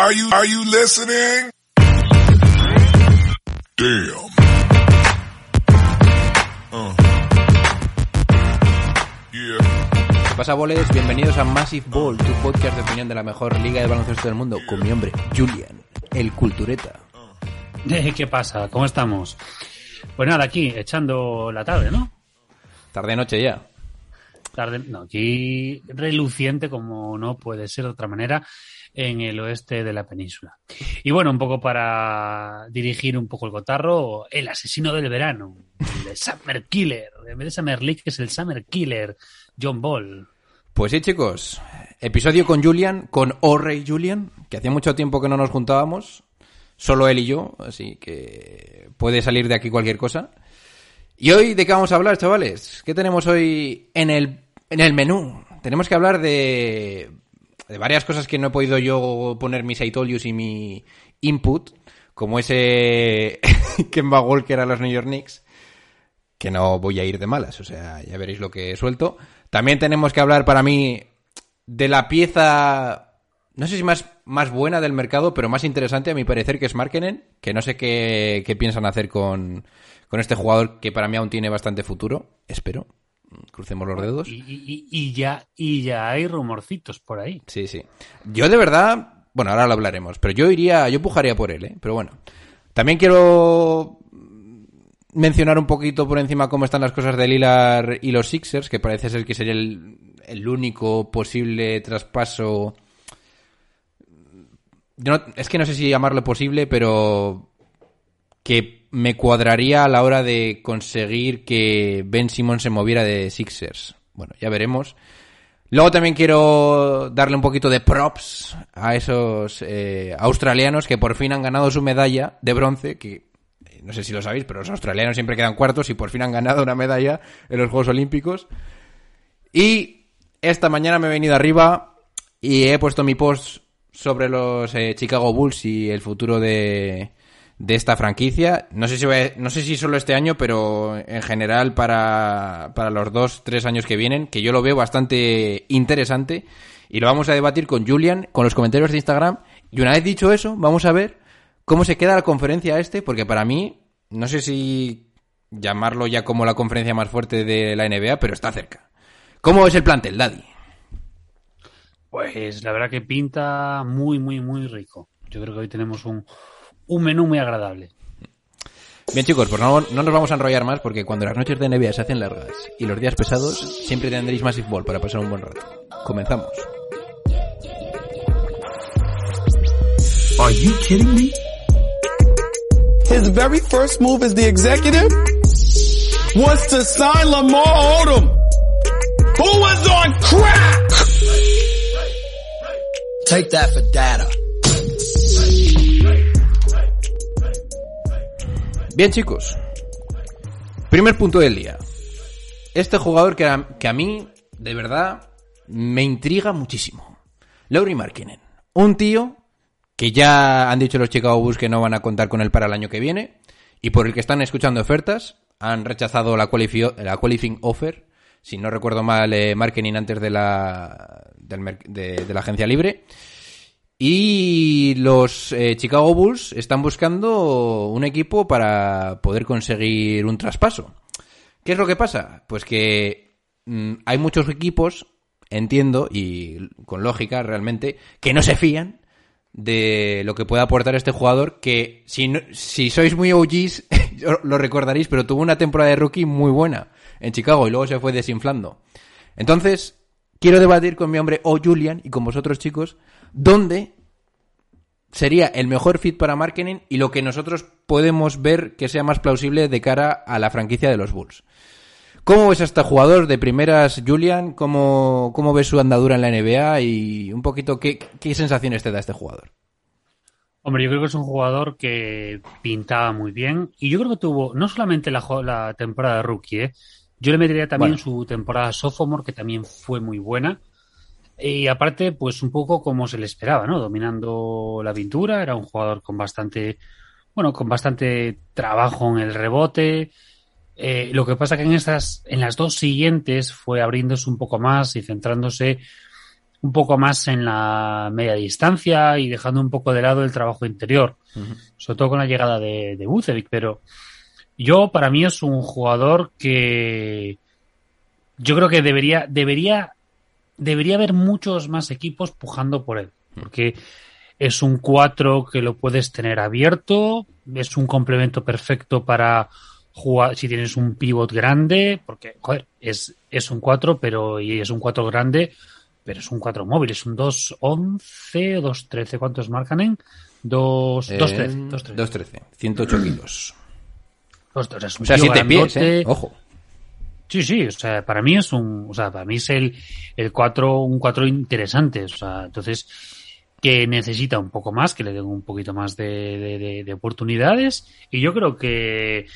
Are you, are you listening? Damn. Uh. Yeah. ¿Qué pasa, boles? Bienvenidos a Massive Ball, tu podcast de opinión de la mejor liga de baloncesto del mundo, con mi hombre, Julian, el cultureta. Eh, ¿Qué pasa? ¿Cómo estamos? Pues nada, aquí, echando la tarde, ¿no? Tarde-noche ya. Tarde, no, aquí reluciente, como no puede ser de otra manera, en el oeste de la península. Y bueno, un poco para dirigir un poco el cotarro, el asesino del verano, el Summer Killer, en vez de Summer League es el Summer Killer, John Ball. Pues sí, chicos, episodio con Julian, con O'Reilly Julian, que hacía mucho tiempo que no nos juntábamos, solo él y yo, así que puede salir de aquí cualquier cosa. Y hoy, ¿de qué vamos a hablar, chavales? ¿Qué tenemos hoy en el, en el menú? Tenemos que hablar de, de varias cosas que no he podido yo poner mis I told y mi input, como ese Kemba Walker a los New York Knicks, que no voy a ir de malas, o sea, ya veréis lo que he suelto. También tenemos que hablar para mí de la pieza, no sé si más, más buena del mercado, pero más interesante a mi parecer, que es Markenen, que no sé qué, qué piensan hacer con, con este jugador que para mí aún tiene bastante futuro, espero. Crucemos los dedos. Y, y- y ya, y ya hay rumorcitos por ahí. Sí, sí. Yo de verdad, bueno, ahora lo hablaremos, pero yo iría, yo pujaría por él, ¿eh? Pero bueno. También quiero mencionar un poquito por encima cómo están las cosas de Lilar y los Sixers, que parece ser que sería el, el único posible traspaso. No- es que no sé si llamarlo posible, pero que me cuadraría a la hora de conseguir que Ben Simon se moviera de Sixers. Bueno, ya veremos. Luego también quiero darle un poquito de props a esos eh, australianos que por fin han ganado su medalla de bronce, que eh, no sé si lo sabéis, pero los australianos siempre quedan cuartos y por fin han ganado una medalla en los Juegos Olímpicos. Y esta mañana me he venido arriba y he puesto mi post sobre los eh, Chicago Bulls y el futuro de, de esta franquicia. No sé si a- no sé si solo este año, pero en general para, para los dos, tres años que vienen, que yo lo veo bastante interesante. Y lo vamos a debatir con Julian, con los comentarios de Instagram. Y una vez dicho eso, vamos a ver cómo se queda la conferencia este, porque para mí, no sé si llamarlo ya como la conferencia más fuerte de la NBA, pero está cerca. ¿Cómo es el plantel, Daddy? Pues la verdad que pinta muy, muy, muy rico. Yo creo que hoy tenemos un, un menú muy agradable. Bien chicos, pues no, no nos vamos a enrollar más porque cuando las noches de NBA se hacen largas y los días pesados, siempre tendréis Massive Ball para pasar un buen rato. Comenzamos. Are you kidding me? His very first move as the executive was to sign Lamar Odom, who was on crack. Take that for data. Bien chicos, primer punto del día. Este jugador que a, que a mí, de verdad, me intriga muchísimo. Lauri Markkinen. Un tío que ya han dicho los Chicago Bulls que no van a contar con él para el año que viene y por el que están escuchando ofertas. Han rechazado la, la qualifying offer, si no recuerdo mal, eh, Marketing antes de la, del de la agencia libre. Y los eh, Chicago Bulls están buscando un equipo para poder conseguir un traspaso. ¿Qué es lo que pasa? Pues que mm, hay muchos equipos, entiendo, y con lógica realmente, que no se fían de lo que puede aportar este jugador que si, si sois muy OGs lo recordaréis, pero tuvo una temporada de rookie muy buena en Chicago y luego se fue desinflando. Entonces, quiero debatir con mi hombre O Julian y con vosotros chicos, dónde sería el mejor fit para marketing y lo que nosotros podemos ver que sea más plausible de cara a la franquicia de los Bulls. ¿Cómo ves a este jugador de primeras, Julian? ¿Cómo, cómo ves su andadura en la NBA? Y un poquito, ¿qué, qué sensaciones te da este jugador? Hombre, yo creo que es un jugador que pintaba muy bien y yo creo que tuvo no solamente la, la temporada de rookie, ¿eh? yo le metería también Bueno. su temporada sophomore que también fue muy buena y aparte pues un poco como se le esperaba, ¿no? Dominando la pintura, era un jugador con bastante, bueno, con bastante trabajo en el rebote. Eh, lo que pasa que en estas, en las dos siguientes fue abriéndose un poco más y centrándose un poco más en la media distancia y dejando un poco de lado el trabajo interior, sobre todo con la llegada de, de Vucevic, pero yo para mí es un jugador que yo creo que debería debería debería haber muchos más equipos pujando por él, porque es un 4 que lo puedes tener abierto, es un complemento perfecto para jugar si tienes un pivot grande, porque joder, es, es un 4, pero y es un 4 grande, pero es un 4 móvil, es un 2-11 o 2-13, ¿cuántos marcan en? 2 Eh, 2-13, 2-13. 2.13, 108 kilos. Dos- o sea, es un O sea, tío 7 pies. ¿eh? Ojo. Sí, sí, o sea, para mí es un, o sea, para mí es el, el 4, un 4 interesante, o sea, entonces, que necesita un poco más, que le den un poquito más de, de- de- de oportunidades, y yo creo que,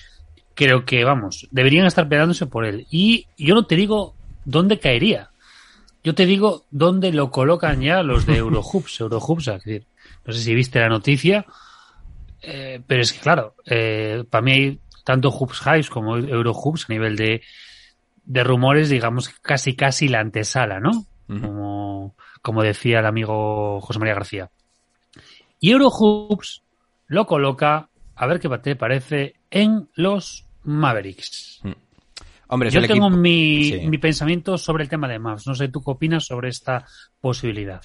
creo que, vamos, deberían estar peleándose por él. Y yo no te digo dónde caería, yo te digo dónde lo colocan ya los de Eurohoops, Eurohoops, es decir, no sé si viste la noticia, eh, pero es que claro, eh, para mí hay tanto Hoops Hives como Eurohoops a nivel de, de rumores, digamos, casi casi la antesala, ¿no? Como, como decía el amigo José María García. Y Eurohoops lo coloca, a ver qué te parece, en los Mavericks. Hombre, es Yo tengo mi, Sí. mi pensamiento sobre el tema de Mavs. No sé, ¿tú qué opinas sobre esta posibilidad?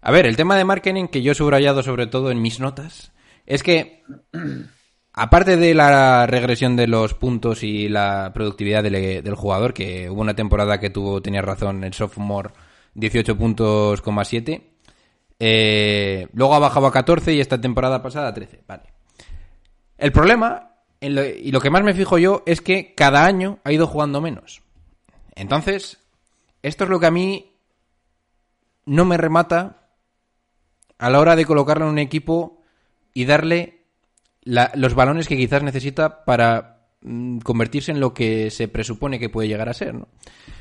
A ver, el tema de marketing que yo he subrayado sobre todo en mis notas es que, aparte de la regresión de los puntos y la productividad del, jugador, que hubo una temporada que tuvo, tenía razón, el sophomore 18 puntos, coma 7, eh, luego ha bajado a 14 y esta temporada pasada a 13. Vale. El problema, y lo que más me fijo yo, es que cada año ha ido jugando menos. Entonces, esto es lo que a mí no me remata a la hora de colocarlo en un equipo y darle la- los balones que quizás necesita para mm, convertirse en lo que se presupone que puede llegar a ser, ¿no?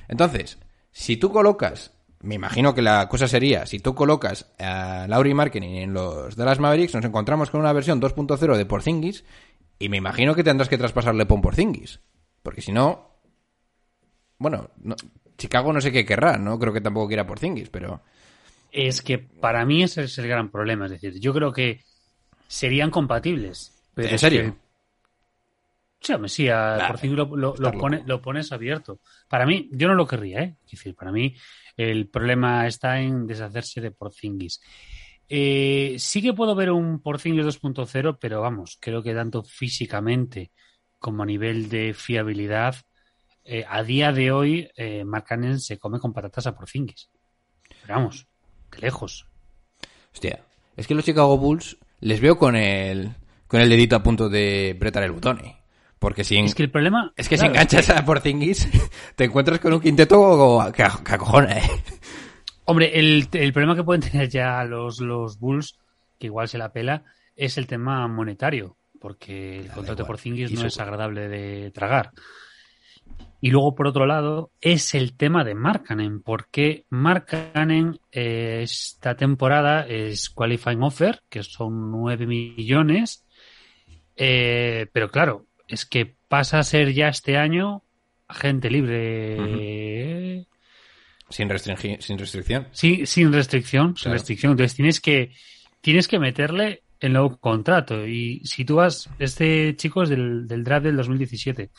Entonces, si tú colocas, me imagino que la cosa sería, si tú colocas a Lauri Marketing en los Dallas Mavericks, nos encontramos con una versión 2.0 de Porzingis y me imagino que tendrás que traspasarle por Porzingis, porque si no, bueno, no- Chicago no sé qué querrá, no creo que tampoco quiera Porzingis, pero Es que para mí ese es el gran problema. Es decir, yo creo que serían compatibles. Pero ¿En es serio? que- Sí, hombre, sí, a- Nah, por fin lo, lo- pone- lo pones abierto. Para mí, yo no lo querría, ¿eh? Es decir, para mí el problema está en deshacerse de Porzingis. Eh, sí que puedo ver un Porzingis 2.0, pero vamos, creo que tanto físicamente como a nivel de fiabilidad, eh, a día de hoy, eh, Mark Cannon se come con patatas a Porzingis. Pero vamos, de lejos. Hostia, es que los Chicago Bulls les veo con el con el dedito a punto de apretar el botón, ¿eh? Porque si, en- Es que el problema. es que si enganchas a Porzingis, te encuentras con un quinteto que, que acojona, ¿eh? Hombre, el, el problema que pueden tener ya los, los Bulls, que igual se la pela, es el tema monetario, porque el contrato de. Porzingis no es agradable de tragar. Y luego, por otro lado, es el tema de Markkanen, porque Markkanen eh, esta temporada es qualifying offer, que son 9 millones, eh, pero claro, es que pasa a ser ya este año agente libre. Sin, restringi- sin restricción. Sí, sin restricción, sin restricción. Entonces tienes que, tienes que meterle el nuevo contrato. Y si tú vas, este chico es del, del draft del 2017.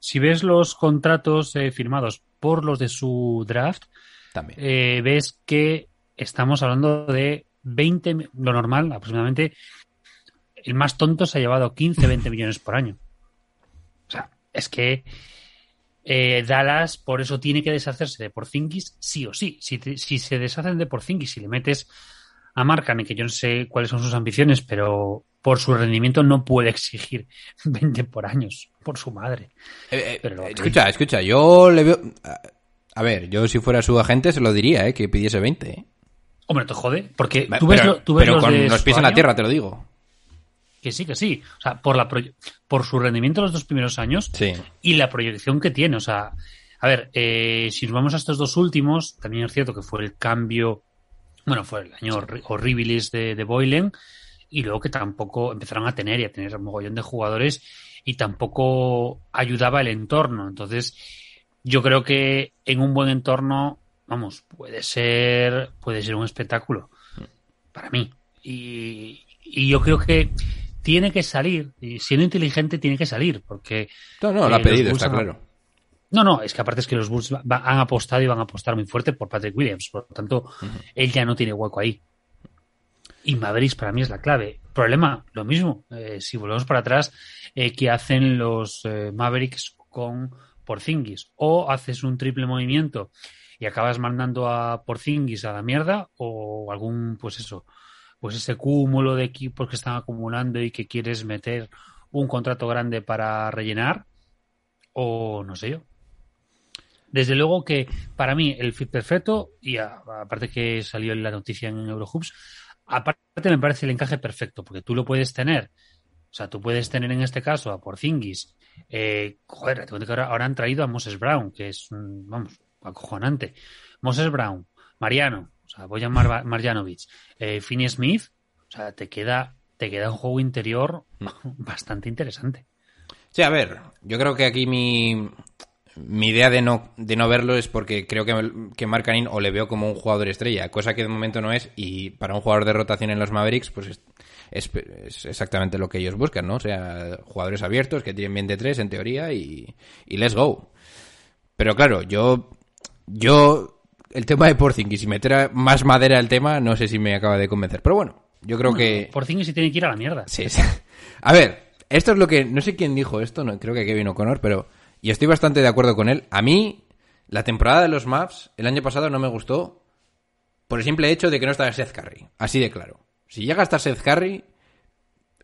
Si ves los contratos eh, firmados por los de su draft, También. eh, ves que estamos hablando de 20, mi- lo normal, aproximadamente, el más tonto se ha llevado 15, 20 millones por año. O sea, es que eh, Dallas por eso tiene que deshacerse de Porzingis sí o sí. Si, te- si se deshacen de Porzingis y le metes a Markkanen, que yo no sé cuáles son sus ambiciones, pero por su rendimiento no puede exigir 20 por años, por su madre. Eh, eh, pero escucha, escucha, yo le veo... A, ver, yo si fuera su agente se lo diría, ¿eh? Que pidiese 20, ¿eh? Hombre, te jode, porque Pero, tú ves, lo- tú ves pero los con los pies en la tierra, te lo digo. Que sí, que sí. O sea, por, la por su rendimiento los dos primeros años Sí. y la proyección que tiene. O sea, a ver, eh, si nos vamos a estos dos últimos, también es cierto que fue el cambio, bueno, fue el año horri- horribilis de, de Boylen y luego que tampoco empezaron a tener y a tener un mogollón de jugadores y tampoco ayudaba el entorno. Entonces, yo creo que en un buen entorno, vamos, puede ser, puede ser un espectáculo para mí. Y, y yo creo que tiene que salir, y siendo inteligente tiene que salir, porque No, no, lo Eh, ha pedido, está claro. No, no, es que aparte es que los Bulls va- va- han apostado y van a apostar muy fuerte por Patrick Williams, por lo tanto, él ya no tiene hueco ahí. Y Mavericks para mí es la clave. Problema, lo mismo. eh, si volvemos para atrás, eh, ¿qué hacen los eh, Mavericks con Porzingis? O haces un triple movimiento y acabas mandando a Porzingis a la mierda, o algún, pues eso, pues ese cúmulo de equipos que están acumulando y que quieres meter un contrato grande para rellenar, o no sé yo. Desde luego que para mí el fit perfecto, y a- aparte que salió en la noticia en Eurohoops, aparte me parece el encaje perfecto, porque tú lo puedes tener. O sea, tú puedes tener en este caso a Porzingis. Eh, joder, ahora, ahora han traído a Moses Brown, que es, un, vamos, acojonante. Moses Brown, Mariano, o sea, Bojan Mar Marjanovic, eh, Finney Smith, o sea, te queda, te queda un juego interior bastante interesante. Sí, a ver, yo creo que aquí mi, mi idea de no, de no verlo es porque creo que, que Mark o le veo como un jugador estrella, cosa que de momento no es, y para un jugador de rotación en los Mavericks, pues es, es, es exactamente lo que ellos buscan, ¿no? O sea, jugadores abiertos que tienen bien de tres en teoría y, y let's go. Pero claro, yo, yo, el tema de Porzingis y meter más madera al tema, no sé si me acaba de convencer. Pero bueno, yo creo que... Porzingis sí tiene que ir a la mierda. Sí, sí. A ver, esto es lo que. No sé quién dijo esto, no, creo que Kevin O'Connor, pero. Y estoy bastante de acuerdo con él. A mí, la temporada de los Maps, el año pasado no me gustó. Por el simple hecho de que no estaba Seth Curry. Así de claro. Si llega a estar Seth Curry.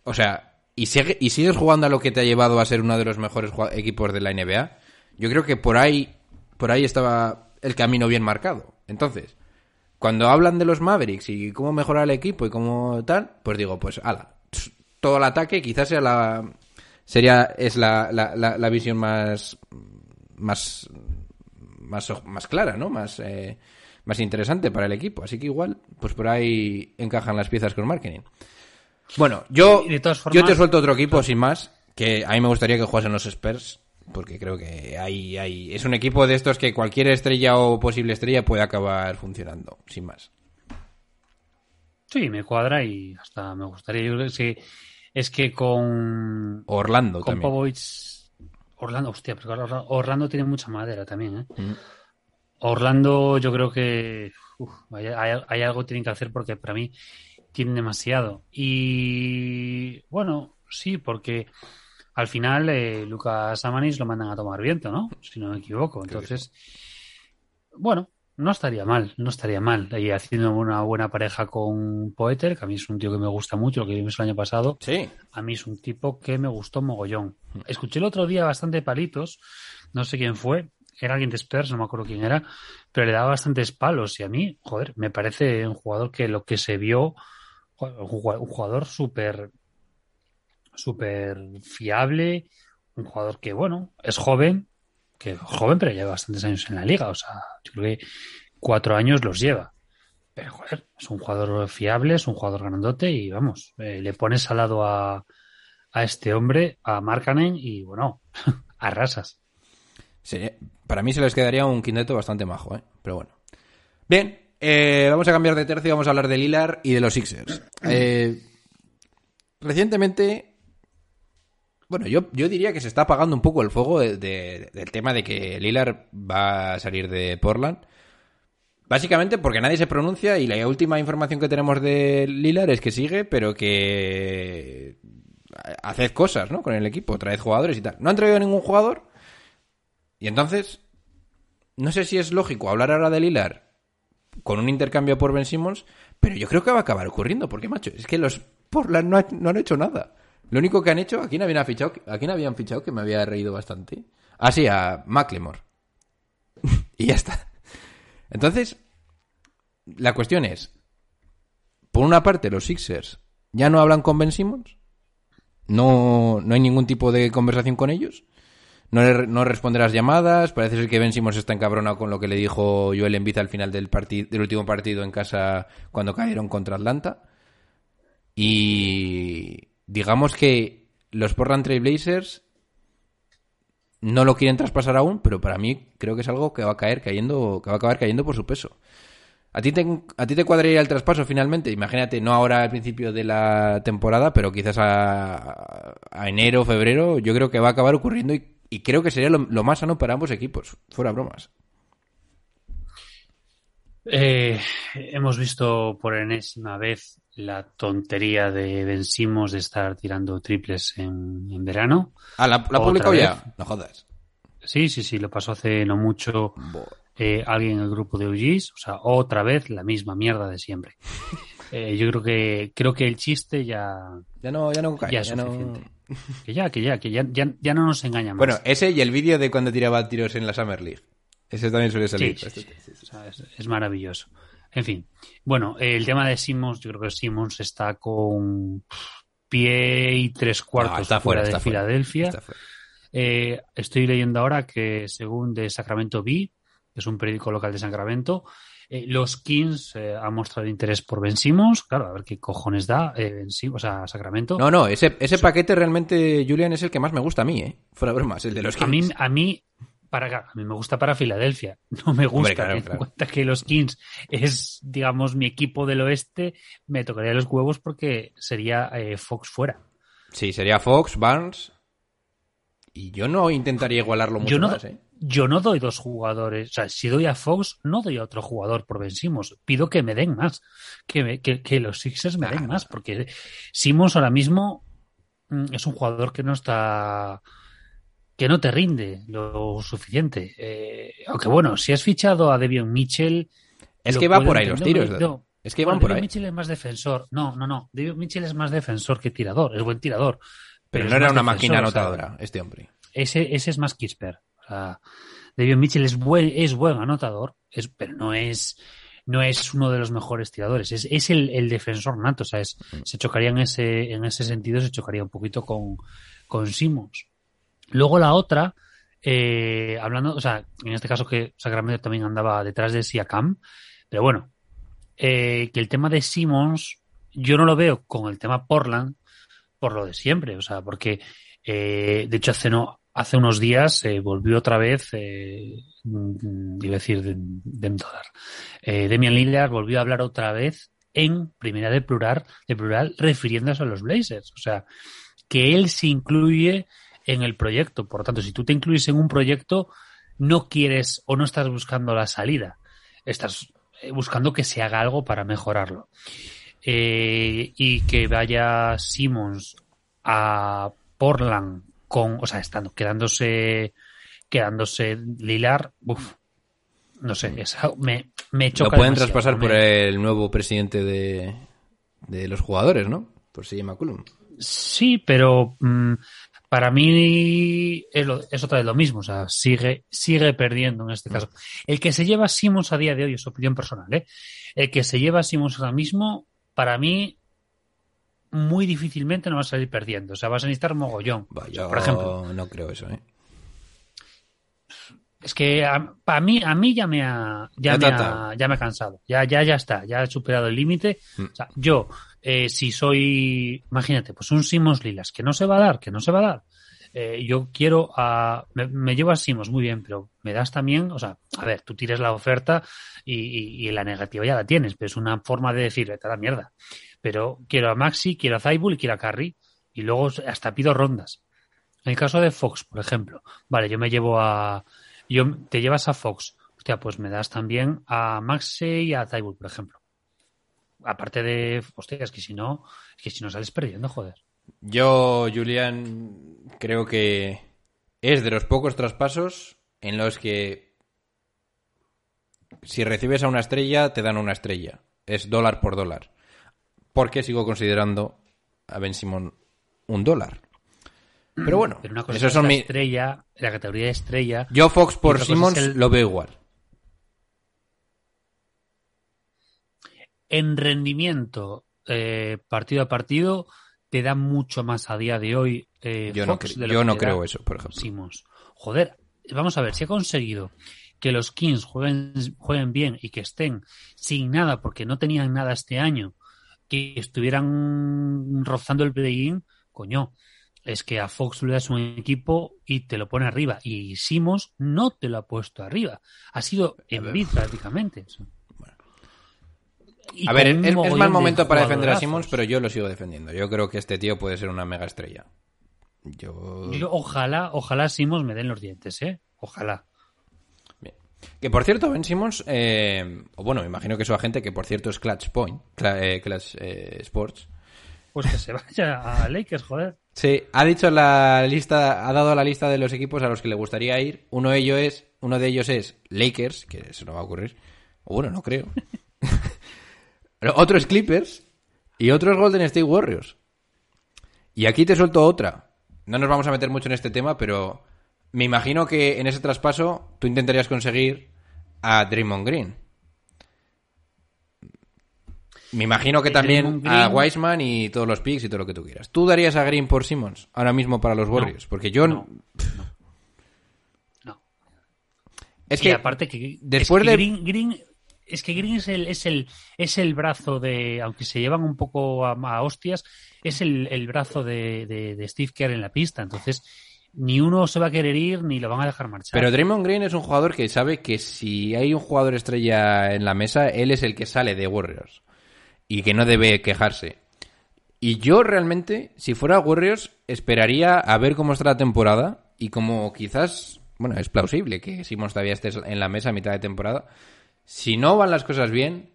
O sea, y, sigue, y sigues jugando a lo que te ha llevado a ser uno de los mejores equipos de la NBA. Yo creo que por ahí. Por ahí estaba el camino bien marcado. Entonces, cuando hablan de los Mavericks y cómo mejorar el equipo y cómo tal, pues digo, pues ala, todo el ataque quizás sea la sería es la, la, la, la visión más más más más clara, ¿no? Más eh, más interesante para el equipo, así que igual pues por ahí encajan las piezas con marketing. Bueno, yo Y de todas yo te suelto otro equipo sin más, que a mí me gustaría que jugasen los Spurs porque creo que hay, hay es un equipo de estos que cualquier estrella o posible estrella puede acabar funcionando, sin más. Sí, me cuadra y hasta me gustaría. Yo creo que sí, es que con, Orlando con también. Popovich. Orlando, hostia, pero Orlando, Orlando tiene mucha madera también, ¿eh? Mm. Orlando, yo creo que uf, hay, hay- hay algo que tienen que hacer porque para mí tienen demasiado. Y bueno, sí, porque al final eh, Lucas Amanis lo mandan a tomar viento, ¿no? Si no me equivoco. Entonces, bueno, no estaría mal, no estaría mal. Y haciendo una buena pareja con Poeter, que a mí es un tío que me gusta mucho, lo que vimos el año pasado. Sí. A mí es un tipo que me gustó mogollón. Escuché el otro día bastante palitos, no sé quién fue, era alguien de Spurs, no me acuerdo quién era, pero le daba bastantes palos y a mí, joder, me parece un jugador que lo que se vio, un jugador súper, súper fiable, un jugador que, bueno, es joven, que joven, pero lleva bastantes años en la liga, o sea, yo creo que cuatro años los lleva. Pero, joder, es un jugador fiable, es un jugador grandote y vamos, eh, le pones al lado a, a este hombre, a Markkanen y bueno, arrasas. Sí, para mí se les quedaría un quinteto bastante majo, ¿eh? Pero bueno. Bien, eh, vamos a cambiar de tercio y vamos a hablar de Lilar y de los Sixers. Eh, recientemente, bueno, yo, yo diría que se está apagando un poco el fuego de- de- del tema de que Lilar va a salir de Portland. Básicamente porque nadie se pronuncia y la última información que tenemos de Lilar es que sigue, pero que haced cosas, ¿no? Con el equipo, traed jugadores y tal. No han traído ningún jugador y entonces, no sé si es lógico hablar ahora de Lilar con un intercambio por Ben Simmons, pero yo creo que va a acabar ocurriendo, porque, macho, es que los Portland no, no han hecho nada. Lo único que han hecho, ¿a quién habían fichado? ¿A quién habían fichado que me había reído bastante? Ah, sí, a Macklemore. y ya está. Entonces, la cuestión es, por una parte, los Sixers ya no hablan con Ben Simmons. No, no hay ningún tipo de conversación con ellos. No, le- no responde las llamadas. Parece ser que Ben Simmons está encabronado con lo que le dijo Joel Embiid al final del, del último partido en casa cuando cayeron contra Atlanta. Y digamos que los Portland Trail Blazers no lo quieren traspasar aún, pero para mí creo que es algo que va a caer cayendo, que va a acabar cayendo por su peso. ¿A ti, te, ¿A ti te cuadraría el traspaso finalmente? Imagínate, no ahora al principio de la temporada, pero quizás a, a enero, febrero, yo creo que va a acabar ocurriendo y, creo que sería lo, lo más sano para ambos equipos, fuera bromas. Eh, hemos visto por enésima vez la tontería de Ben Simmons de estar tirando triples en, en verano. Ah, ¿la, la vez. ya? No jodas. Sí, sí, sí, lo pasó hace no mucho eh, alguien en el grupo de OGs. O sea, otra vez la misma mierda de siempre. Eh, yo creo que creo que el chiste ya, Ya no, ya no cae. ya es ya no- suficiente. Que ya, que ya, que ya, ya, ya no nos engaña más. Bueno, ese y el vídeo de cuando tiraba tiros en la Summer League. Ese también suele Sí, salir. sí, sí. O sea, es, es maravilloso. En fin, bueno, el tema de Simmons, yo creo que Simmons está con pie y tres cuartos No, está fuera, fuera, de está fuera. Filadelfia. Está fuera. Eh, estoy leyendo ahora que según de Sacramento Bee, que es un periódico local de Sacramento, eh, los Kings eh, han mostrado interés por Ben Simmons. Claro, a ver qué cojones da Ben Simmons, o sea, Sacramento. No, no, ese, ese paquete realmente, Julian, es el que más me gusta a mí, ¿eh? Fuera bromas, el de los a mí, Kings. a mí, para acá, a mí me gusta para Filadelfia. No me gusta. Hombre, claro, teniendo claro. en cuenta que los Kings es, digamos, mi equipo del oeste, me tocaría los huevos porque sería eh, Fox fuera. Sí, sería Fox, Barnes. Y yo no intentaría igualarlo mucho Yo no, más, ¿eh? yo no doy dos jugadores. O sea, si doy a Fox, no doy a otro jugador por Ben Simmons. Pido que me den más. Que, me- que, que los Sixers me Ah, den más. Porque Simmons ahora mismo mm, es un jugador que no está. Que no te rinde lo suficiente. Eh, aunque bueno, si has fichado a Devion Mitchell. Es que va por ahí los tiros. No, Es que bueno, van por ahí. Mitchell es más defensor. No, no, no. Devion Mitchell es más defensor que tirador. Es buen tirador. Pero no era una defensor, máquina o sea, anotadora, este hombre. ese, ese es más Kisper. O sea, Devion Mitchell es buen, es buen anotador, es, pero no es, no es uno de los mejores tiradores. Es, es el, el defensor nato. O sea, es- se chocaría en ese, en ese sentido, se chocaría un poquito con, con Simmons. Luego la otra, eh, hablando, o sea, en este caso que Sacramento también andaba detrás de Siakam, pero bueno, eh, que el tema de Simmons, yo no lo veo con el tema Portland por lo de siempre, o sea, porque eh, de hecho hace no hace unos días eh, volvió otra vez, eh, mm, iba a decir de, de dólar, eh, Demian Lillard volvió a hablar otra vez en primera de plural, de plural refiriéndose a los Blazers, o sea, que él se incluye en el proyecto, por lo tanto, si tú te incluyes en un proyecto, no quieres o no estás buscando la salida, estás eh, buscando que se haga algo para mejorarlo. Eh, y que vaya Simmons a Portland con, o sea, estando, quedándose, quedándose Lilar, uf, no sé, me, me Lo choca. pueden demasiado, traspasar por me- el nuevo presidente de, de los jugadores, ¿no? Por CJ McCollum. Sí, pero mm, para mí es, lo- es otra vez lo mismo, o sea, sigue, sigue perdiendo en este caso. El que se lleva a Simmons a día de hoy es opinión personal, ¿eh? El que se lleva a Simmons ahora mismo, para mí, muy difícilmente no va a salir perdiendo. O sea, vas a necesitar mogollón. Yo por ejemplo, no creo eso, ¿eh? Es que a, a mí, a mí ya me ha, ya me ha ya me ha cansado. Ya, ya, ya está. Ya he superado el límite. Mm. O sea, yo, eh, si soy, imagínate, pues un Simons Lilas, que no se va a dar, que no se va a dar. Eh, yo quiero a, me, me llevo a Simons, muy bien, pero me das también, o sea, a ver, tú tires la oferta y, y- y la negativa ya la tienes, pero es una forma de decir, vete a la mierda. Pero quiero a Maxi, quiero a Zaibul y quiero a Carry. Y luego hasta pido rondas. En el caso de Fox, por ejemplo, vale, yo me llevo a, yo, te llevas a Fox, hostia, pues me das también a Maxi y a Zaibul, por ejemplo. Aparte de, hostia, es que si no, es que si no sales perdiendo, joder. Yo, Julián, creo que es de los pocos traspasos en los que si recibes a una estrella, te dan una estrella. Es dólar por dólar. Porque sigo considerando a Ben Simon un dólar. Pero bueno, Pero una cosa esos es son la mi... estrella, la categoría de estrella. Yo Fox por Simmons el- lo veo igual. en rendimiento eh, partido a partido te da mucho más a día de hoy eh, Yo no, Fox cre- de lo yo que no creo eso, por ejemplo. Simmons. Joder, vamos a ver, si ha conseguido que los Kings jueguen, jueguen bien y que estén sin nada porque no tenían nada este año, que estuvieran rozando el play-in, coño, es que a Fox le das un equipo y te lo pone arriba. Y Simons no te lo ha puesto arriba. Ha sido en bid prácticamente. A ver, es, mal momento para defender a. Simmons, pero yo lo sigo defendiendo. Yo creo que este tío puede ser una mega estrella. Yo... Yo, ojalá, ojalá Simons me den los dientes, ¿eh? Ojalá. Bien. Que por cierto, Ben Simmons, eh, o bueno, me imagino que su agente, que por cierto es Clutch Point, eh, Clutch eh, Sports, Pues que se vaya a Lakers, joder. Sí, ha dicho la lista, ha dado la lista de los equipos a los que le gustaría ir. Uno de ellos es, uno de ellos es Lakers, que eso no va a ocurrir. Bueno, no creo. Otro es Clippers y otro es Golden State Warriors. Y aquí te suelto otra. No nos vamos a meter mucho en este tema, pero me imagino que en ese traspaso tú intentarías conseguir a Draymond Green. Me imagino que también a Wiseman y todos los picks y todo lo que tú quieras. ¿Tú darías a Green por Simmons ahora mismo para los Warriors? Porque yo No. No. es y que aparte que después es que de Green, Green- es que Green es el, es el es el brazo de aunque se llevan un poco a, a hostias es el, el brazo de, de- de Steve Kerr en la pista entonces ni uno se va a querer ir ni lo van a dejar marchar Pero Draymond Green es un jugador que sabe que si hay un jugador estrella en la mesa, él es el que sale de Warriors. Y que no debe quejarse. Y yo realmente, si fuera Warriors, esperaría a ver cómo está la temporada. Y como quizás, bueno, es plausible que Simons todavía esté en la mesa a mitad de temporada. Si no van las cosas bien,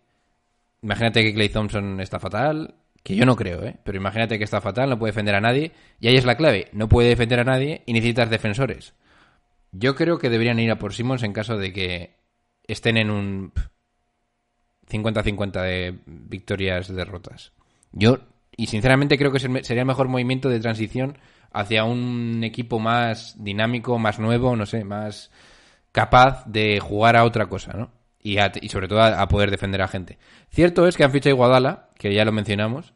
imagínate que Clay Thompson está fatal, que yo no creo, ¿eh? Pero imagínate que está fatal, no puede defender a nadie. Y ahí es la clave, no puede defender a nadie y necesitas defensores. Yo creo que deberían ir a por Simmons en caso de que estén en un 50-50 de victorias-derrotas. Yo, y sinceramente creo que sería el mejor movimiento de transición hacia un equipo más dinámico, más nuevo, no sé, más capaz de jugar a otra cosa, ¿no? Y, a- y sobre todo a, a poder defender a gente. Cierto es que han fichado a Iguadala, que ya lo mencionamos,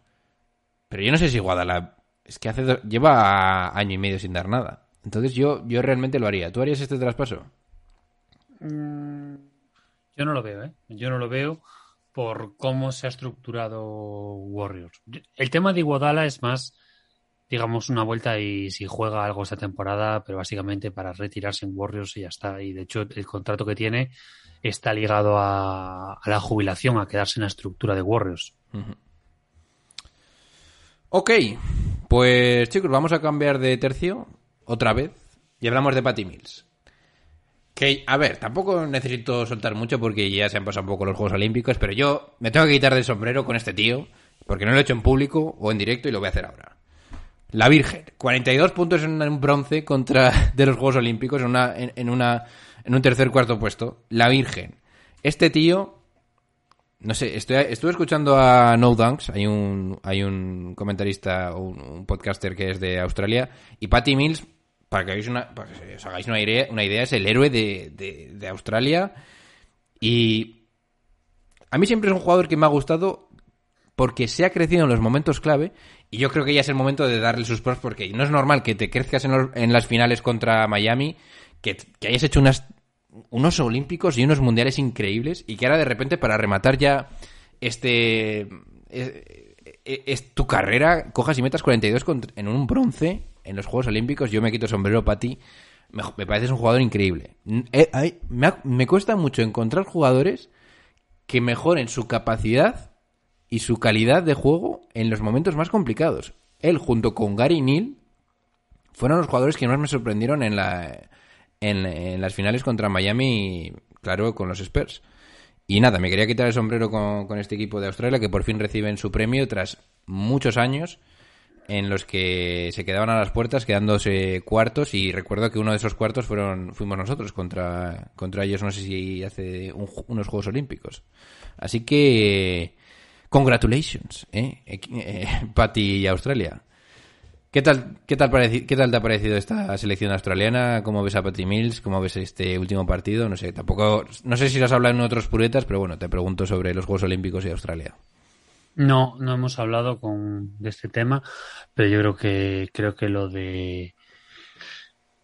pero yo no sé si Iguadala es que hace do- lleva año y medio sin dar nada. Entonces yo, yo realmente lo haría. ¿Tú harías este traspaso? yo no lo veo ¿eh? yo no lo veo por cómo se ha estructurado Warriors. El tema de Iguodala es más digamos una vuelta y si juega algo esta temporada pero básicamente para retirarse en Warriors y ya está. Y de hecho el contrato que tiene está ligado a, la jubilación a quedarse en la estructura de Warriors. Ok, pues chicos, vamos a cambiar de tercio otra vez y hablamos de Patty Mills. Que, a ver, tampoco necesito soltar mucho porque ya se han pasado un poco los Juegos Olímpicos, pero yo me tengo que quitar del sombrero con este tío porque no lo he hecho en público o en directo y lo voy a hacer ahora. La Virgen, 42 puntos en un bronce contra de los Juegos Olímpicos en una en, una en un tercer cuarto puesto. La Virgen. Este tío no sé, estoy, estuve escuchando a No Dunks, hay un, hay un comentarista, un, un podcaster que es de Australia, y Patty Mills, para que, hagáis una, os hagáis una idea, una idea, es el héroe de, de, Australia. Y a mí siempre es un jugador que me ha gustado porque se ha crecido en los momentos clave y yo creo que ya es el momento de darle sus pros porque no es normal que te crezcas en, las finales contra Miami, que, hayas hecho unas, unos olímpicos y unos mundiales increíbles y que ahora de repente para rematar ya este es, es tu carrera cojas y metas 42 contra- en un bronce en los Juegos Olímpicos yo me quito sombrero para ti me, me pareces un jugador increíble eh, me, cuesta mucho encontrar jugadores que mejoren su capacidad y su calidad de juego en los momentos más complicados. Él, junto con Gary Neal, fueron los jugadores que más me sorprendieron en, la, en, en las finales contra Miami, claro, con los Spurs. Y nada, me quería quitar el sombrero con, con este equipo de Australia que por fin reciben su premio tras muchos años en los que se quedaban a las puertas quedándose cuartos y recuerdo que uno de esos cuartos fueron fuimos nosotros contra contra ellos no sé si hace unos Juegos Olímpicos así que congratulations eh, eh, Patty y Australia ¿Qué tal, qué, tal ¿Qué tal te ha parecido esta selección australiana? ¿Cómo ves a Patty Mills? ¿Cómo ves este último partido? No sé, tampoco, no sé si lo has hablado en otros puretas, pero bueno, te pregunto sobre los Juegos Olímpicos y Australia. No, no hemos hablado con, de este tema, pero yo creo que creo que lo de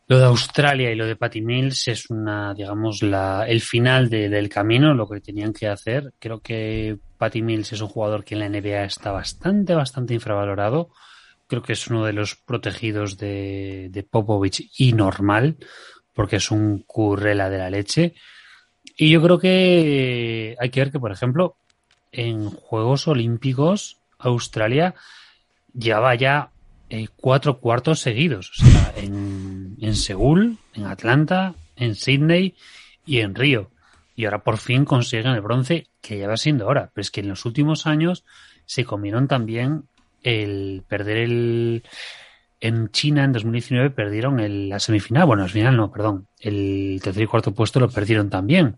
lo de Australia y lo de Patty Mills es una, digamos, la, el final de, del camino, lo que tenían que hacer. Creo que Patty Mills es un jugador que en la NBA está bastante, bastante infravalorado. Creo que es uno de los protegidos de, de Popovich y normal, porque es un currela de la leche. Y yo creo que hay que ver que, por ejemplo, en Juegos Olímpicos, Australia lleva ya eh, cuatro cuartos seguidos. O sea, en, en Seúl, en Atlanta, en Sydney y en Río. Y ahora por fin consiguen el bronce, que ya va siendo hora. Pero es que en los últimos años se comieron también el perder el. En China en 2019 perdieron el, la semifinal. Bueno, la final no, perdón. El tercer y cuarto puesto lo perdieron también.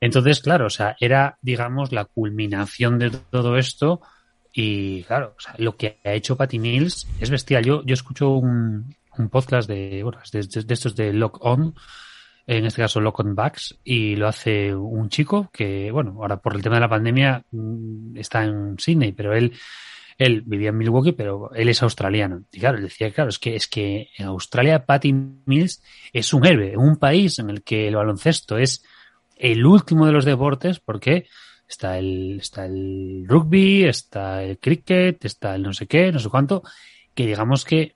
Entonces, claro, o sea, era, digamos, la culminación de todo esto. Y claro, o sea, lo que ha hecho Patty Mills es bestial. Yo, yo escucho un, un podcast de, bueno, de, de, estos de Lock On, en este caso Lock On Backs, y lo hace un chico que, bueno, ahora por el tema de la pandemia mm, está en Sydney, pero él, él vivía en Milwaukee, pero él es australiano. Y claro, él decía, claro, es que, es que en Australia Patty Mills es un héroe, un país en el que el baloncesto es el último de los deportes, porque está el, está el rugby, está el cricket, está el no sé qué, no sé cuánto, que digamos que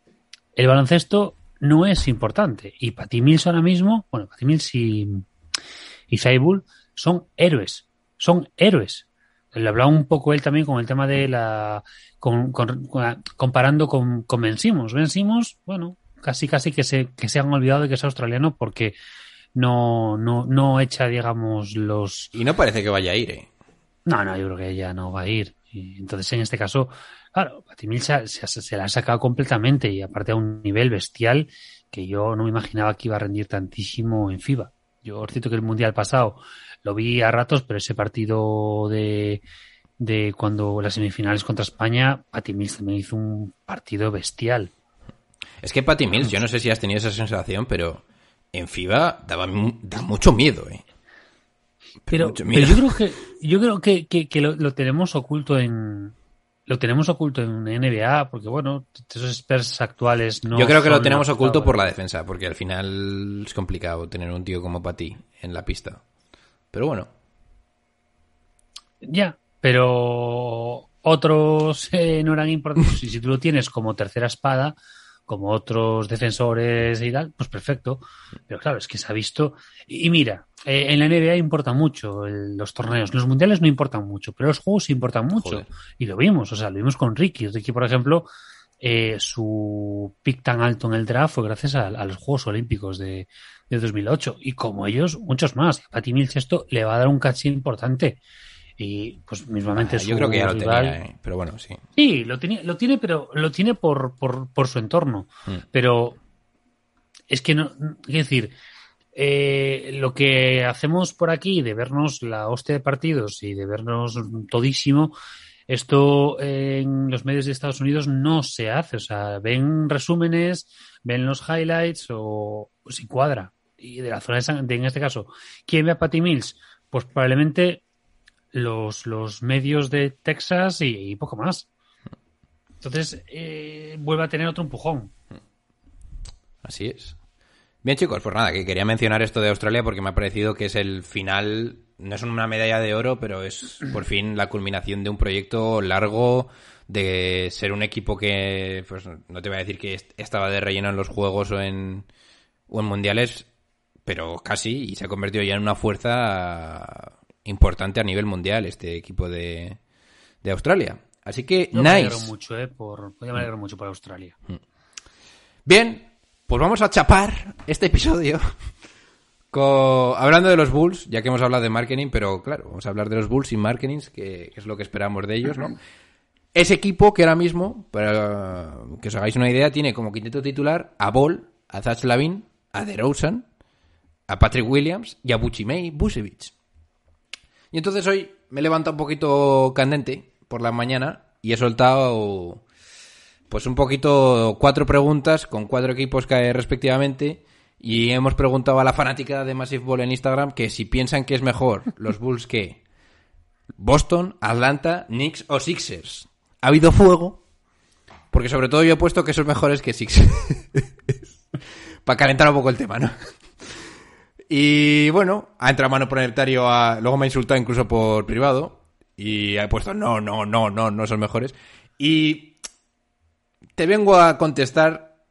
el baloncesto no es importante. Y Patty Mills ahora mismo, bueno, Patty Mills y, y son héroes, son héroes. Le hablaba un poco él también con el tema de la. Con, comparando con, con Ben bueno, casi casi que se, que se han olvidado de que es australiano porque no, no, no echa, digamos, los. Y no parece que vaya a ir, ¿eh? No, no, yo creo que ella no va a ir. Y entonces, en este caso, claro, Patimil se, se, se, la ha sacado completamente y aparte a un nivel bestial que yo no me imaginaba que iba a rendir tantísimo en FIBA. Yo cierto que el mundial pasado lo vi a ratos, pero ese partido de, de cuando las semifinales contra España, Patty Mills también hizo un partido bestial. Es que Patty Mills, yo no sé si has tenido esa sensación, pero en FIBA daba da mucho miedo, ¿eh? Pero, pero, yo creo que yo creo que, que, que lo, lo, tenemos oculto en lo tenemos oculto en NBA porque bueno esos Spurs actuales no yo creo que lo tenemos oculto por la defensa porque al final es complicado tener un tío como Pati en la pista. Pero bueno. Ya pero otros eh, no eran importantes. Y si tú lo tienes como tercera espada como otros defensores y tal, pues perfecto. Pero claro, es que se ha visto. Y, mira, eh, en la NBA importa mucho el, los torneos. Los mundiales no importan mucho, pero los juegos importan mucho. Joder. Y lo vimos, o sea, lo vimos con Ricky. Ricky, por ejemplo, eh, su pick tan alto en el draft fue gracias a, a los Juegos Olímpicos de, de, 2008. Y como ellos, muchos más. A Patty Mills esto le va a dar un caché importante y pues mismamente ah, yo creo que ya lo tenía, eh, pero bueno sí. Sí lo tiene lo tiene pero lo tiene por por, por su entorno. Mm. pero es que no es decir eh, lo que hacemos por aquí de vernos la hostia de partidos y de vernos todísimo esto en los medios de Estados Unidos no se hace. O sea ven resúmenes ven los highlights o si cuadra. Y de la zona de, de en este caso quién ve a Patty Mills pues probablemente los, los medios de Texas y, poco más. Entonces, eh, vuelve a tener otro empujón. Así es. Bien, chicos, pues nada, que quería mencionar esto de Australia porque me ha parecido que es el final, no es una medalla de oro, pero es por fin la culminación de un proyecto largo de ser un equipo que, pues no te voy a decir que estaba de relleno en los juegos o en, o en mundiales, pero casi, y se ha convertido ya en una fuerza importante a nivel mundial este equipo de, de Australia. Así que, Yo nice. Me alegro mucho, eh, por, yo me alegro mucho por Australia. Bien, pues vamos a chapar este episodio con... hablando de los Bulls, ya que hemos hablado de marketing, pero claro, vamos a hablar de los Bulls sin marketing, que, que es lo que esperamos de ellos, ¿no? Ese equipo que ahora mismo, para que os hagáis una idea, tiene como quinteto titular a Ball, a Zach Lavin, a DeRozan, a Patrick Williams y a Buchimei Busevich. Y entonces hoy me he levantado un poquito candente por la mañana y he soltado pues un poquito cuatro preguntas con cuatro equipos que respectivamente y hemos preguntado a la fanática de Massive Ball en Instagram que si piensan que es mejor los Bulls que Boston, Atlanta, Knicks o Sixers. Ha habido fuego, porque sobre todo yo he puesto que son mejores que Sixers. Para calentar un poco el tema, ¿no? Y bueno, ha entrado mano planetario a... Luego me ha insultado incluso por privado. Y ha puesto, no, no, no, no, no son mejores. Y te vengo a contestar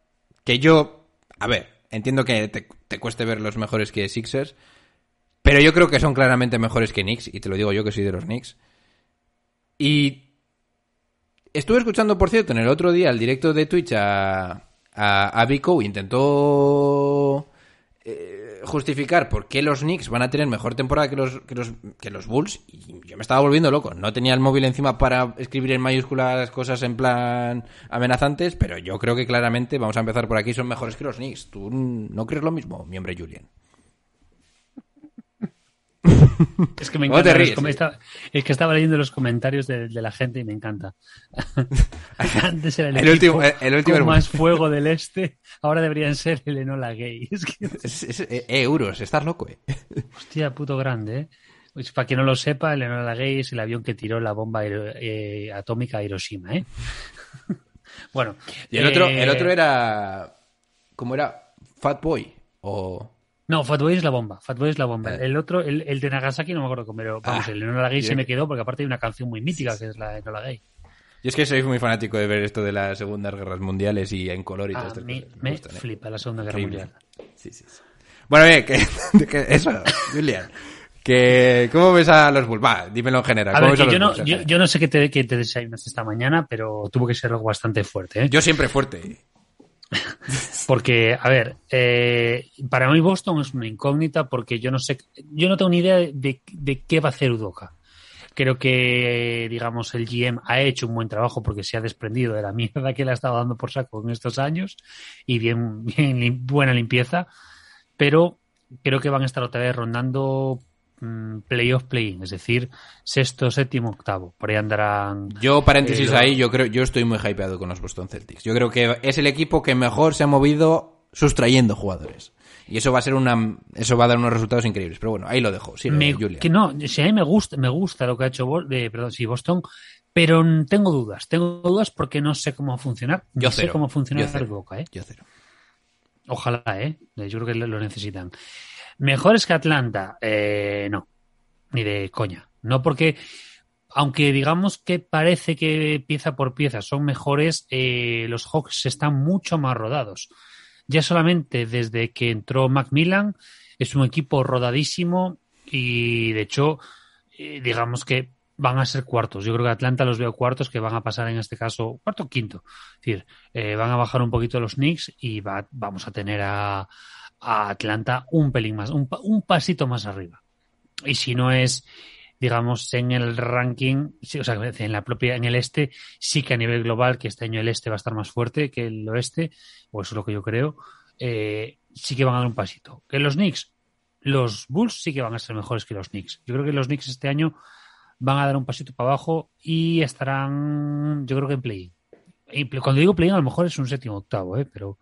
que yo... A ver, entiendo que te, te cueste ver los mejores que Sixers. Pero yo creo que son claramente mejores que Knicks. Y te lo digo yo que soy de los Knicks. Y... Estuve escuchando, por cierto, en el otro día el directo de Twitch a, a, a Vico. Intentó eh, justificar por qué los Knicks van a tener mejor temporada que los, que los, que los Bulls y yo me estaba volviendo loco. No tenía el móvil encima para escribir en mayúsculas cosas en plan amenazantes, pero yo creo que claramente, vamos a empezar por aquí, son mejores que los Knicks. ¿Tú no crees lo mismo, mi hombre Julian? Es que me ¿Cómo te encanta. los eh? es que estaba leyendo los comentarios de, de la gente y me encanta. Antes era el, El último- el último con hermano. más fuego del este, ahora deberían ser el Enola Gay. Es que, Es, es- eh, euros, estás loco, eh. hostia, puto grande, ¿eh? Pues para quien no lo sepa, el Enola Gay es el avión que tiró la bomba eh, atómica a Hiroshima, ¿eh? bueno. Y el otro, eh, el otro era. ¿Cómo era? Fat Boy. O. No, Fatboy es la bomba. Fatboy es la bomba. Eh. El otro, el, el de Nagasaki, no me acuerdo cómo, pero vamos, Ah, el Enola Gay se me quedó porque aparte hay una canción muy mítica que es la de Enola Gay. Yo es que soy muy fanático de ver esto de las segundas guerras mundiales y en color y mí cosas. me gustan, eh. flipa la Segunda Guerra Horrible. Mundial. Sí, sí, sí. Bueno, bien, que, que eso, Julian. Que, ¿Cómo ves a los Bulls? Va, dímelo en general. A ¿Cómo ver, ves a que los yo no, yo, yo sé qué te, qué te desayunaste esta mañana, pero tuvo que ser algo bastante fuerte, ¿eh? Yo siempre fuerte. Porque, a ver, eh, para mí Boston es una incógnita porque yo no sé, yo no tengo ni idea de, de qué va a hacer Udoka. Creo que, digamos, el GM ha hecho un buen trabajo porque se ha desprendido de la mierda que le ha estado dando por saco en estos años y bien, bien buena limpieza, pero creo que van a estar otra vez rondando mm, playoff play-in, es decir, sexto, séptimo, octavo. Por ahí andarán Yo, paréntesis Eh, ahí, yo creo, yo estoy muy hypeado con los Boston Celtics. Yo creo que es el equipo que mejor se ha movido sustrayendo jugadores. Y eso va a ser una, eso va a dar unos resultados increíbles. Pero bueno, ahí lo dejo. Sí, Me- Julian. que no, si a mí me gusta, me gusta lo que ha hecho de, perdón, sí, Boston, pero tengo dudas. Tengo dudas porque no sé cómo va a funcionar. Yo no sé cero. cómo funciona Yo cero. Boca, ¿eh? Yo cero. Ojalá, ¿eh? Yo creo que lo necesitan. ¿Mejores que Atlanta? Eh, no. Ni de coña. No porque, aunque digamos que parece que pieza por pieza son mejores, eh, los Hawks están mucho más rodados. Ya solamente desde que entró Macmillan es un equipo rodadísimo y de hecho, eh, digamos que van a ser cuartos. Yo creo que Atlanta los veo cuartos que van a pasar en este caso cuarto o quinto. Es decir, eh, van a bajar un poquito los Knicks y va- vamos a tener a, a Atlanta un pelín más, un, un pasito más arriba. Y si no es, digamos, en el ranking, o sea, en la propia, en el este, sí que a nivel global, que este año el este va a estar más fuerte que el oeste, o eso es lo que yo creo, eh, sí que van a dar un pasito. Que los Knicks, los Bulls sí que van a ser mejores que los Knicks. Yo creo que los Knicks este año van a dar un pasito para abajo y estarán, yo creo que en play. Cuando digo play, a lo mejor es un séptimo octavo, ¿eh? pero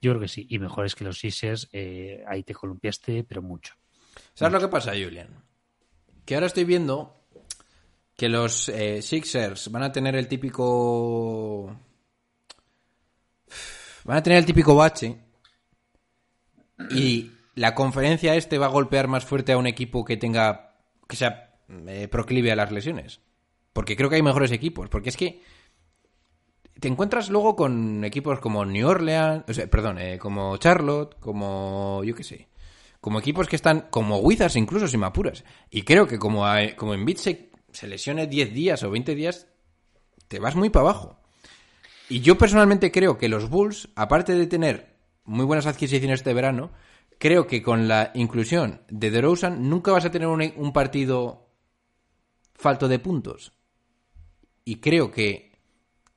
yo creo que sí. Y mejores que los Sixers, eh, ahí te columpiaste, pero mucho. ¿Sabes lo que pasa, Julian? Que ahora estoy viendo que los eh, Sixers van a tener el típico. Van a tener el típico bache. Y la conferencia este va a golpear más fuerte a un equipo que tenga. que sea eh, proclive a las lesiones. Porque creo que hay mejores equipos. Porque es que. Te encuentras luego con equipos como New Orleans. O sea, perdón, eh, como Charlotte, como. yo qué sé como equipos que están como Wizards incluso si me apuras. Y creo que como, como en se, se lesione 10 días o 20 días, te vas muy para abajo. Y yo personalmente creo que los Bulls, aparte de tener muy buenas adquisiciones este verano, creo que con la inclusión de DeRozan nunca vas a tener un, un partido falto de puntos. Y creo que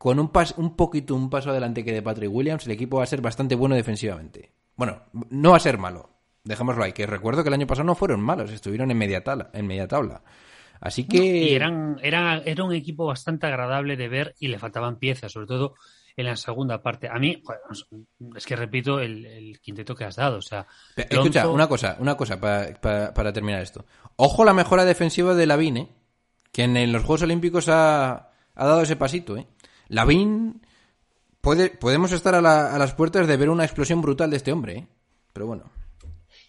con un, pas, un poquito un paso adelante que de Patrick Williams, el equipo va a ser bastante bueno defensivamente. Bueno, no va a ser malo. Dejémoslo ahí, que recuerdo que el año pasado no fueron malos, estuvieron en media tabla. En media tabla. Así que... Y eran, era, era un equipo bastante agradable de ver y le faltaban piezas, sobre todo en la segunda parte. A mí, es que repito el, el quinteto que has dado. O sea, Escucha, una cosa, una cosa pa- pa- para terminar esto. Ojo la mejora defensiva de Lavine, quien en los Juegos Olímpicos ha, ha dado ese pasito, ¿eh? Lavín, puede, podemos estar a, la- a las puertas de ver una explosión brutal de este hombre, ¿eh? Pero bueno.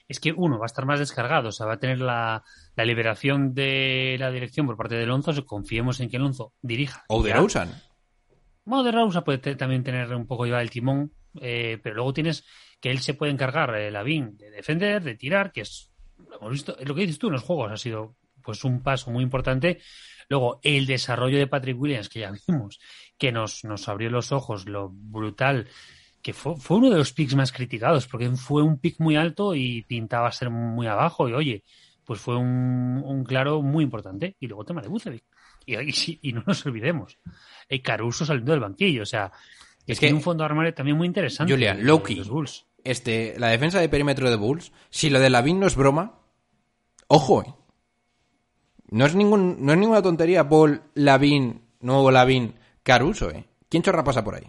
Es que uno va a estar más descargado, o sea, va a tener la, la liberación de la dirección por parte de Alonso, so confiemos en que Alonso dirija. O de. Rosen. Bueno, de Rausa puede también tener un poco llevar el timón, eh, pero luego tienes que él se puede encargar, eh, Lavín, de defender, de tirar, que es lo hemos visto, lo que dices tú en los juegos ha sido pues un paso muy importante. Luego, el desarrollo de Patrick Williams, que ya vimos, que nos, nos abrió los ojos, lo brutal, que fue, fue uno de los picks más criticados, porque fue un pick muy alto y pintaba ser muy abajo, y oye, pues fue un, un claro muy importante. Y luego tema de Bucevic. Y, y, no nos olvidemos, el Caruso saliendo del banquillo, o sea, Es que- que un fondo de armario también muy interesante. Julian, de Loki. los Bulls. Este, la defensa de perímetro de Bulls, si lo de Lavín no es broma, ojo, ¿eh? No es, ningún, no es ninguna tontería Paul, Lavín, nuevo Lavín, Caruso, ¿eh? ¿Quién chorra pasa por ahí?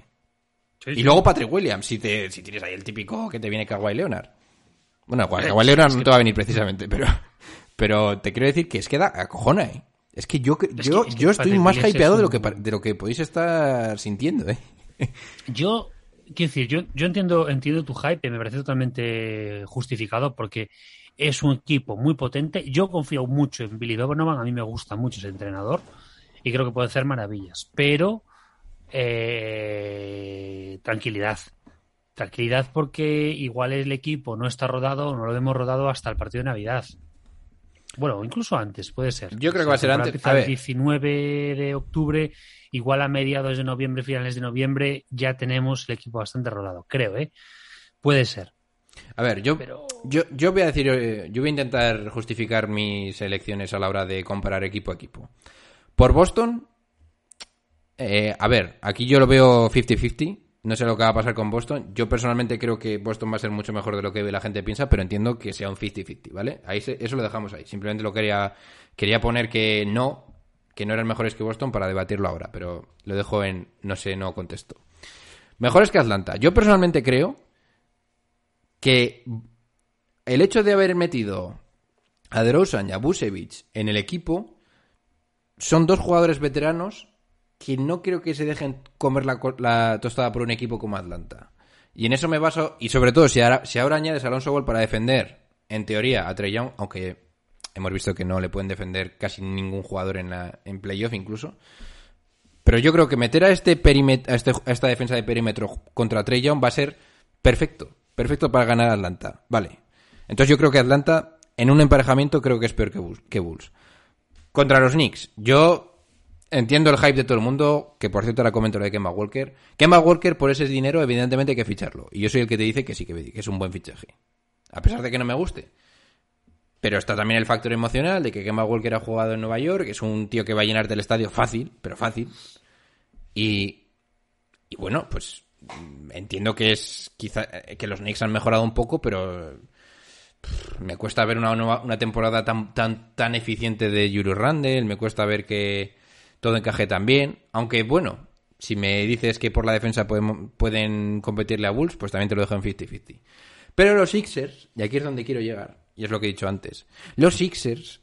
Y luego Patrick Williams, si, te, si tienes ahí el típico que te viene Kawhi Leonard. Bueno, Kawhi Leonard no te va a venir precisamente, pero, pero te quiero decir que es que da acojona, ¿eh? Es que yo, Es yo, que- es que yo estoy más es hypeado de lo, que, de lo que podéis estar sintiendo, ¿eh? Yo, quiero decir, yo, yo entiendo, entiendo tu hype, me parece totalmente justificado porque es un equipo muy potente. Yo confío mucho en Billy Donovan, a mí me gusta mucho ese entrenador y creo que puede hacer maravillas. Pero eh, tranquilidad. Tranquilidad porque igual el equipo no está rodado, no lo hemos rodado hasta el partido de Navidad. Bueno, incluso antes, puede ser. Yo creo que va a ser antes. A ver. El 19 de octubre, igual a mediados de noviembre, finales de noviembre, ya tenemos el equipo bastante rodado, creo, ¿eh? Puede ser. A ver, yo, Pero- yo, yo voy a decir, eh, yo voy a intentar justificar mis elecciones a la hora de comparar equipo a equipo. Por Boston, eh, a ver, aquí yo lo veo 50-50. No sé lo que va a pasar con Boston. Yo personalmente creo que Boston va a ser mucho mejor de lo que la gente piensa, pero entiendo que sea un 50-50, ¿vale? Ahí se- eso lo dejamos ahí. Simplemente lo quería, quería poner que no, que no eran mejores que Boston para debatirlo ahora, pero lo dejo en no sé, no contesto. Mejores que Atlanta. Yo personalmente creo que el hecho de haber metido a DeRozan y a Busevich en el equipo son dos jugadores veteranos que no creo que se dejen comer la, tostada por un equipo como Atlanta. Y en eso me baso, y sobre todo si ahora, si ahora añades a Alonso Ball para defender, en teoría, a Trey Young, aunque hemos visto que no le pueden defender casi ningún jugador en, la, en playoff incluso. Pero yo creo que meter a este a, este- a esta defensa de perímetro contra Trey Young va a ser perfecto. Perfecto para ganar Atlanta. Vale. Entonces yo creo que Atlanta, en un emparejamiento, creo que es peor que Bulls. Que Bulls. Contra los Knicks, yo entiendo el hype de todo el mundo, que por cierto ahora comento lo de Kemba Walker. Kemba Walker, por ese dinero, evidentemente hay que ficharlo. Y yo soy el que te dice que sí, que es un buen fichaje. A pesar de que no me guste. Pero está también el factor emocional de que Kemba Walker ha jugado en Nueva York, es un tío que va a llenarte el estadio fácil, pero fácil. Y, y bueno, pues entiendo que es quizá que los Knicks han mejorado un poco, pero me cuesta ver una, nueva- una temporada tan, tan, tan eficiente de Yuri Randle, me cuesta ver que todo encaje tan bien, aunque bueno, si me dices que por la defensa podemos- pueden competirle a Bulls, pues también te lo dejo en 50-50. Pero los Sixers, y aquí es donde quiero llegar, y es lo que he dicho antes, los Sixers,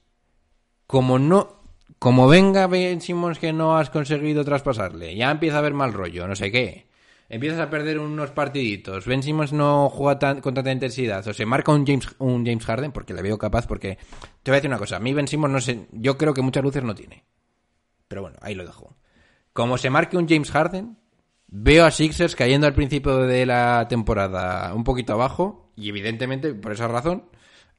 como no, como venga Ben Simmons que no has conseguido traspasarle, ya empieza a haber mal rollo, no sé qué, empiezas a perder unos partiditos, Ben Simmons no juega con tanta intensidad, o se marca un James, un James Harden, porque le veo capaz, porque te voy a decir una cosa, a mí Ben Simmons no sé, yo creo que muchas luces no tiene, pero bueno, ahí lo dejo. Como se marque un James Harden, veo a Sixers cayendo al principio de la temporada un poquito abajo y evidentemente por esa razón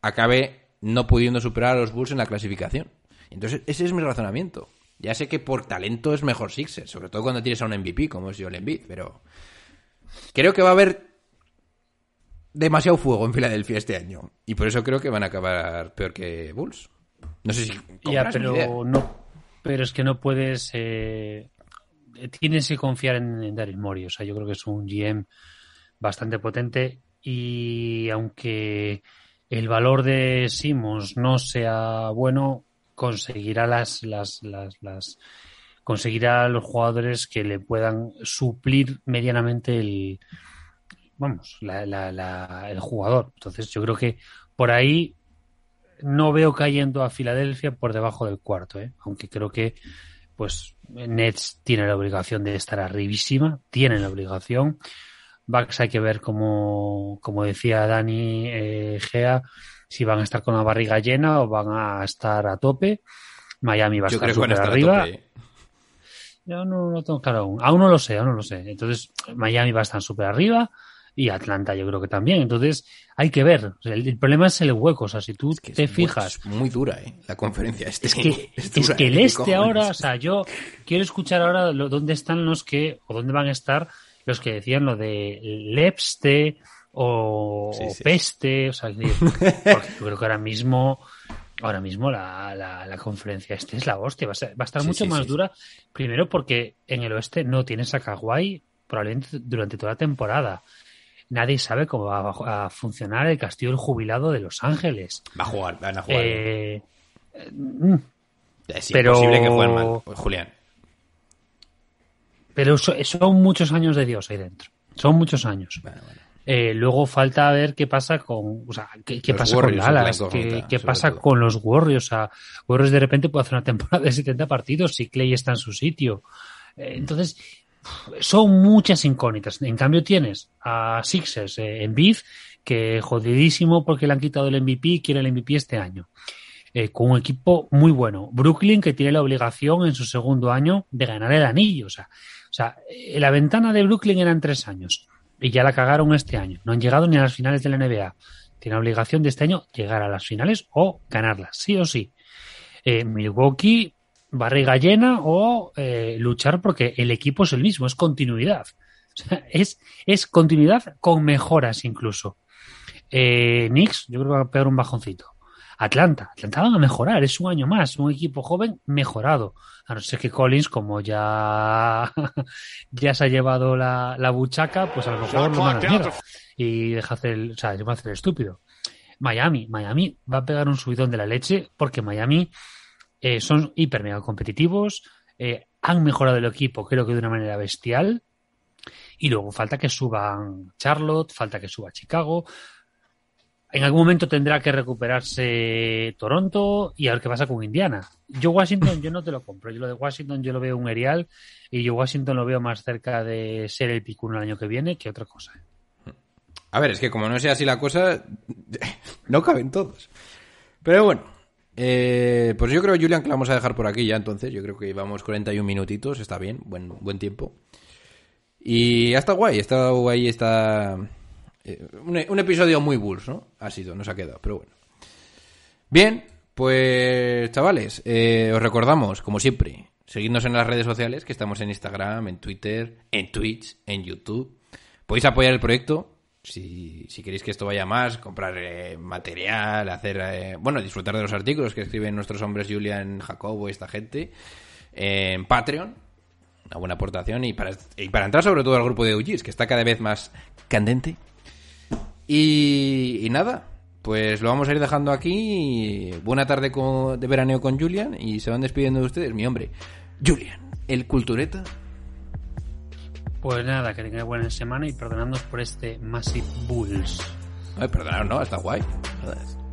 acabe no pudiendo superar a los Bulls en la clasificación. Entonces ese es mi razonamiento. Ya sé que por talento es mejor Sixers, sobre todo cuando tienes a un MVP como es Joel Embiid, pero creo que va a haber demasiado fuego en Filadelfia este año y por eso creo que van a acabar peor que Bulls. No sé si Ya, pero no, pero es que no puedes. eh, tienes que confiar en, en Daryl Morey. O sea, yo creo que es un GM bastante potente y aunque el valor de Simmons no sea bueno, conseguirá las, las, las, las conseguirá los jugadores que le puedan suplir medianamente el vamos la, la- la- el jugador. Entonces yo creo que por ahí no veo cayendo a Filadelfia por debajo del cuarto, ¿eh? aunque creo que pues Nets tiene la obligación de estar arribísima, tienen la obligación. Bucks hay que ver como, como decía Dani eh, Gea, si van a estar con la barriga llena o van a estar a tope. Miami va a Yo estar creo que van a súper estar arriba. a tope. ¿eh? Yo no lo tengo claro aún. Aún no lo sé, aún no lo sé. Entonces, Miami va a estar súper arriba y Atlanta yo creo que también. Entonces, hay que ver. O sea, el, el problema es el hueco. O sea, si tú Es que te es muy- fijas, es muy dura, ¿eh? La conferencia este. es que, es que el ¿eh? ¿Qué este ahora, o sea, yo quiero escuchar ahora lo- dónde están los que, o dónde van a estar los que decían lo de Lepste o, Sí, o. Peste, o sea, que- porque yo creo que ahora mismo, ahora mismo la, la, la conferencia este es la hostia, va a, ser- va a estar Sí, mucho sí, más sí, dura, primero porque en el oeste no tienes a Kawhi probablemente durante toda la temporada. Nadie sabe cómo va a, a funcionar el castillo del jubilado de Los Ángeles. Va a jugar, van a jugar. Eh, mm, es pero- imposible que jueguen mal. Pues, Julián. Pero so- son muchos años de Dios ahí dentro. Son muchos años. Bueno, bueno. Eh, luego falta ver qué pasa con, o sea, qué, pasa Warriors con Dallas, la qué, pasa todo. con los Warriors. O sea, Warriors de repente puede hacer una temporada de 70 partidos si Clay está en su sitio. Eh, entonces, son muchas incógnitas. En cambio, tienes a Sixers eh, en Beef, que jodidísimo porque le han quitado el MVP y quiere el MVP este año. Con un equipo muy bueno. Brooklyn, que tiene la obligación en su segundo año de ganar el anillo. O sea, o sea, la ventana de Brooklyn eran tres años y ya la cagaron este año. No han llegado ni a las finales de la NBA. Tiene obligación de este año llegar a las finales o ganarlas, sí o sí. Eh, Milwaukee, barriga llena o eh, luchar porque el equipo es el mismo, es continuidad. Es, es continuidad con mejoras incluso. Eh, Knicks, yo creo que va a pegar un bajoncito. Atlanta, Atlanta van a mejorar, es un año más, un equipo joven mejorado. A no ser que Collins, como ya, ya se ha llevado la, la buchaca, pues a lo mejor lo manda mierda y deja hacer el, o sea, se va a hacer el estúpido. Miami, Miami va a pegar un subidón de la leche porque Miami eh, son hiper mega competitivos, eh, han mejorado el equipo, creo que de una manera bestial. Y luego falta que suban Charlotte, falta que suba Chicago. En algún momento tendrá que recuperarse Toronto y a ver qué pasa con Indiana. Yo Washington, yo no te lo compro. Yo lo de Washington yo lo veo un erial y yo Washington lo veo más cerca de ser el picuno el año que viene que otra cosa. A ver, es que como no sea así la cosa, no caben todos. Pero bueno, eh, pues yo creo, Julian, que la vamos a dejar por aquí ya entonces. Yo creo que llevamos 41 minutitos, está bien, buen, buen tiempo. Y está guay, está guay, está... eh, un, episodio muy Bulls, ¿no? Ha sido, nos ha quedado, pero bueno. Bien, pues chavales, eh, os recordamos, como siempre, seguidnos en las redes sociales, que estamos en Instagram, en Twitter, en Twitch, en YouTube. Podéis apoyar el proyecto si, si queréis que esto vaya más, comprar eh, material, hacer, eh, bueno, disfrutar de los artículos que escriben nuestros hombres Julian, Jacobo esta gente en Patreon. Una buena aportación y para, y para entrar sobre todo al grupo de UGs, que está cada vez más candente. Y, y nada, pues lo vamos a ir dejando aquí. Buena tarde con- de veraneo con Julian y se van despidiendo de ustedes, mi hombre. Julian, el cultureta. Pues nada, que tengáis buena semana y perdonadnos por este Massive Bulls. Ay, perdonad, no, está guay.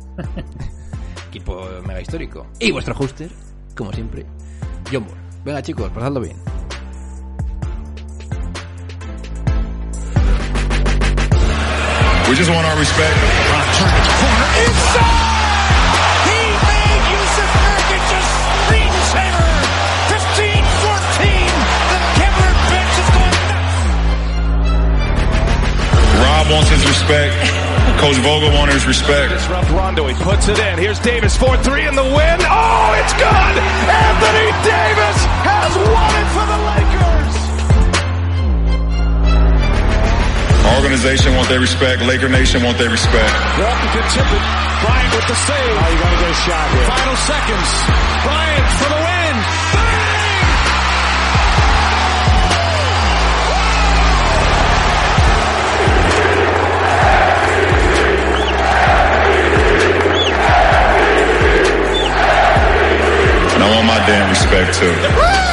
Equipo mega histórico. Y vuestro hoster, como siempre, John Moore. Venga chicos, pasadlo bien. We just want our respect. He made Yusuf Nurkic a screensaver. 15-14. The Kevlar bench is going nuts. Rob wants his respect. Coach Vogel wants his respect. Disrupt Rondo. He puts it in. Here's Davis. 4-3 in the win. Oh, it's good. Anthony Davis has won it for the Lakers. Organization want their respect. Laker Nation want their respect. Walton can tip it. Bryant with the save. Oh, you got to get a shot here. Final seconds. Bryant for the win. Bang! And I want my damn respect too.